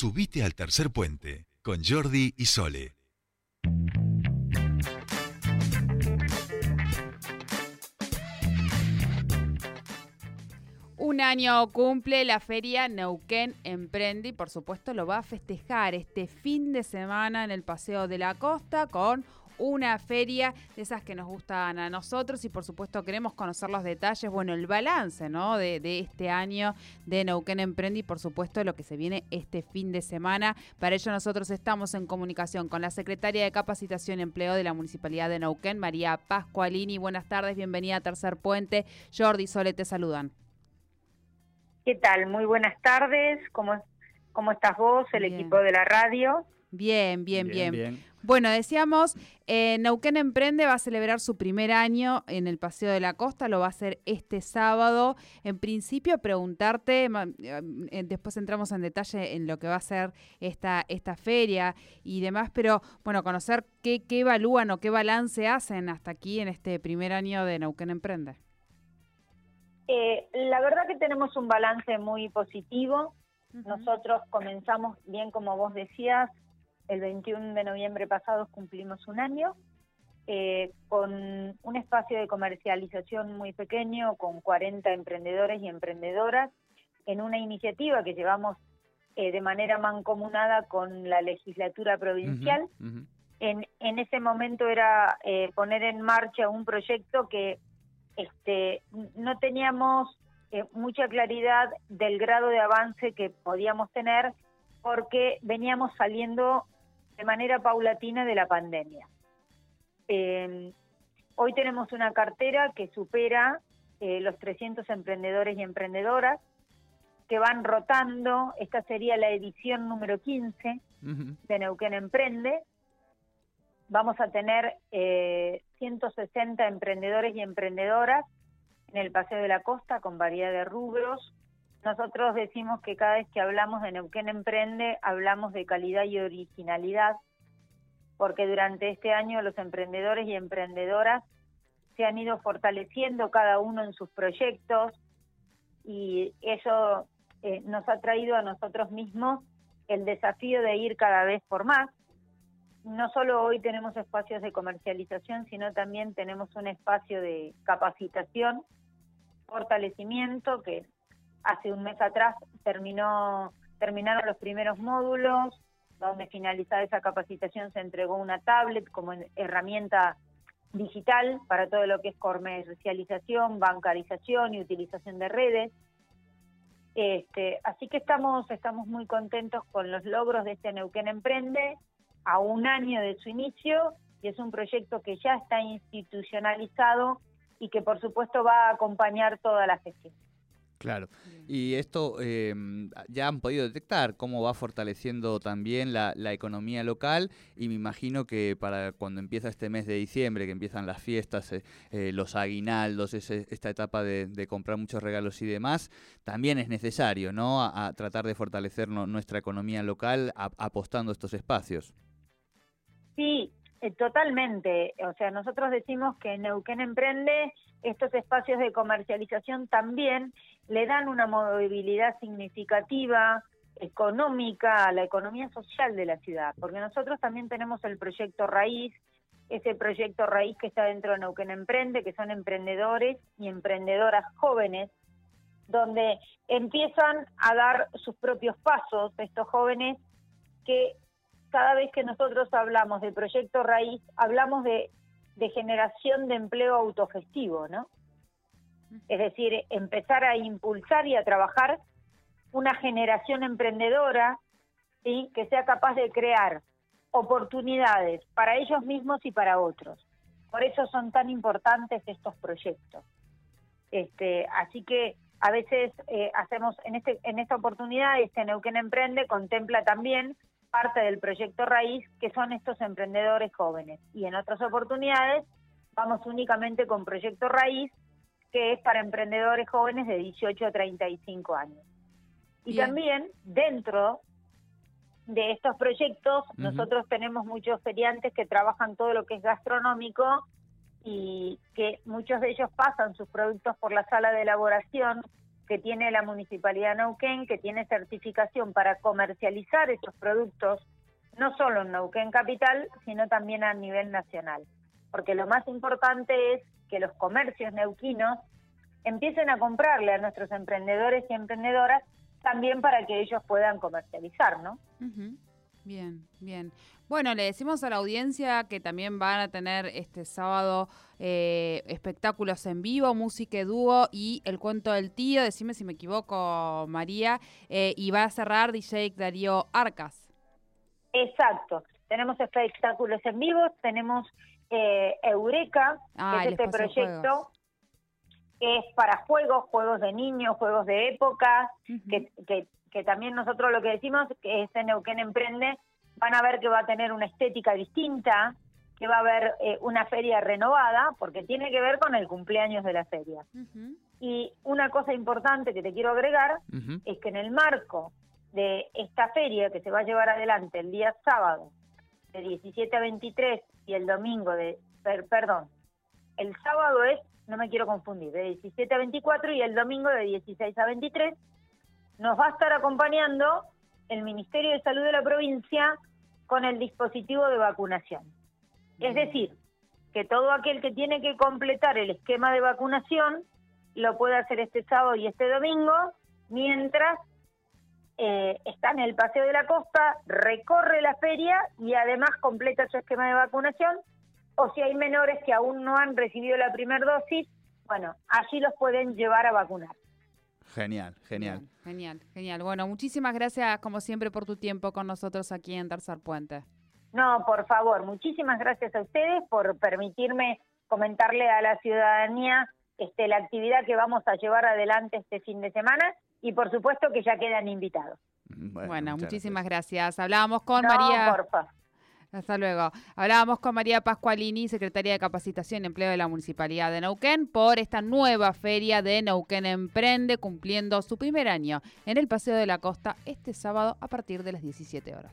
Subite al tercer puente con Jordi y Sole. Un año cumple la feria Neuquén Emprende y por supuesto lo va a festejar este fin de semana en el Paseo de la Costa con una feria de esas que nos gustan a nosotros y por supuesto queremos conocer los detalles, bueno, el balance ¿no? de, este año de Neuquén Emprende y por supuesto lo que se viene este fin de semana. Para ello nosotros estamos en comunicación con la secretaria de Capacitación y Empleo de la Municipalidad de Neuquén, María Pascualini. Buenas tardes, bienvenida a Tercer Puente. Jordi Sole te saludan. ¿Qué tal? Muy buenas tardes. ¿Cómo, cómo estás vos, el equipo de la radio? Bien, bien, bien. Bueno, decíamos, eh, Neuquén Emprende va a celebrar su primer año en el Paseo de la Costa, lo va a hacer este sábado. En principio, preguntarte, eh, después entramos en detalle en lo que va a ser esta, esta feria y demás, pero bueno, conocer qué, qué evalúan o qué balance hacen hasta aquí en este primer año de Neuquén Emprende. Eh, la verdad que tenemos un balance muy positivo. Nosotros comenzamos, bien como vos decías, el 21 de noviembre pasado cumplimos un año, eh, con un espacio de comercialización muy pequeño, con 40 emprendedores y emprendedoras, en una iniciativa que llevamos eh, de manera mancomunada con la legislatura provincial. En, en ese momento era poner en marcha un proyecto que este, no teníamos eh, mucha claridad del grado de avance que podíamos tener porque veníamos saliendo de manera paulatina de la pandemia. Em, hoy tenemos una cartera que supera eh, los 300 emprendedores y emprendedoras que van rotando. Esta sería la edición número 15 de Neuquén Emprende vamos a tener eh, 160 emprendedores y emprendedoras en el Paseo de la Costa con variedad de rubros. Nosotros decimos que cada vez que hablamos de Neuquén Emprende, hablamos de calidad y originalidad, porque durante este año los emprendedores y emprendedoras se han ido fortaleciendo cada uno en sus proyectos y eso eh, nos ha traído a nosotros mismos el desafío de ir cada vez por más. No solo hoy tenemos espacios de comercialización, sino también tenemos un espacio de capacitación, fortalecimiento, que hace un mes atrás terminó, terminaron los primeros módulos, donde finalizada esa capacitación se entregó una tablet como herramienta digital para todo lo que es comercialización, bancarización y utilización de redes. Este, así que estamos, estamos muy contentos con los logros de este Neuquén Emprende a un año de su inicio y es un proyecto que ya está institucionalizado y que por supuesto va a acompañar toda la gestión. Claro. Y esto eh, ya han podido detectar cómo va fortaleciendo también la, economía local y me imagino que para cuando empieza este mes de diciembre, que empiezan las fiestas, eh, eh, los aguinaldos, esta etapa de, comprar muchos regalos y demás, también es necesario, ¿no? A, tratar de fortalecer nuestra economía local apostando estos espacios. Sí, eh, totalmente. O sea, nosotros decimos que Neuquén Emprende, estos espacios de comercialización también le dan una movilidad significativa, económica, a la economía social de la ciudad, porque nosotros también tenemos el proyecto Raíz, ese proyecto Raíz que está dentro de Neuquén Emprende, que son emprendedores y emprendedoras jóvenes, donde empiezan a dar sus propios pasos estos jóvenes que cada vez que nosotros hablamos de proyecto raíz, hablamos de, generación de empleo autogestivo, ¿no? Es decir, empezar a impulsar y a trabajar una generación emprendedora ¿sí? que sea capaz de crear oportunidades para ellos mismos y para otros. Por eso son tan importantes estos proyectos. Este, así que a veces eh, hacemos en este en esta oportunidad este Neuquén Emprende contempla también parte del proyecto Raíz, que son estos emprendedores jóvenes. Y en otras oportunidades vamos únicamente con proyecto Raíz, que es para emprendedores jóvenes de 18 a 35 años. Y también dentro de estos proyectos, nosotros tenemos muchos feriantes que trabajan todo lo que es gastronómico y que muchos de ellos pasan sus productos por la sala de elaboración que tiene la Municipalidad de Neuquén, que tiene certificación para comercializar estos productos, no solo en Neuquén Capital, sino también a nivel nacional. Porque lo más importante es que los comercios neuquinos empiecen a comprarle a nuestros emprendedores y emprendedoras también para que ellos puedan comercializar, ¿no? Bien, bien. Bueno, le decimos a la audiencia que también van a tener este sábado eh, espectáculos en vivo, música dúo y el cuento del tío, decime si me equivoco, María, eh, y va a cerrar DJ Darío Arcas. Exacto, tenemos espectáculos en vivo, tenemos eh, Eureka, ah, que es este proyecto que es para juegos, juegos de niños, juegos de época, que, que, que, también nosotros lo que decimos que este Neuquén Emprende van a ver que va a tener una estética distinta, que va a haber eh, una feria renovada, porque tiene que ver con el cumpleaños de la feria. Y una cosa importante que te quiero agregar es que en el marco de esta feria que se va a llevar adelante el día sábado de 17 a 23 y el domingo de, perdón, el sábado es, no me quiero confundir, de 17 a 24 y el domingo de 16 a 23, nos va a estar acompañando el Ministerio de Salud de la provincia con el dispositivo de vacunación. Es decir, que todo aquel que tiene que completar el esquema de vacunación lo puede hacer este sábado y este domingo, mientras eh, está en el Paseo de la Costa, recorre la feria y además completa su esquema de vacunación. O si hay menores que aún no han recibido la primera dosis, bueno, allí los pueden llevar a vacunar. Genial, genial. genial, genial. Bueno, muchísimas gracias como siempre por tu tiempo con nosotros aquí en Tercer Puente. No, por favor, muchísimas gracias a ustedes por permitirme comentarle a la ciudadanía este, la actividad que vamos a llevar adelante este fin de semana y por supuesto que ya quedan invitados. Bueno, muchísimas gracias. Hablábamos con María. Hasta luego. Hablábamos con María Pascualini, secretaria de Capacitación y Empleo de la Municipalidad de Neuquén, por esta nueva feria de Neuquén Emprende, cumpliendo su primer año en el Paseo de la Costa este sábado a partir de las 17 horas.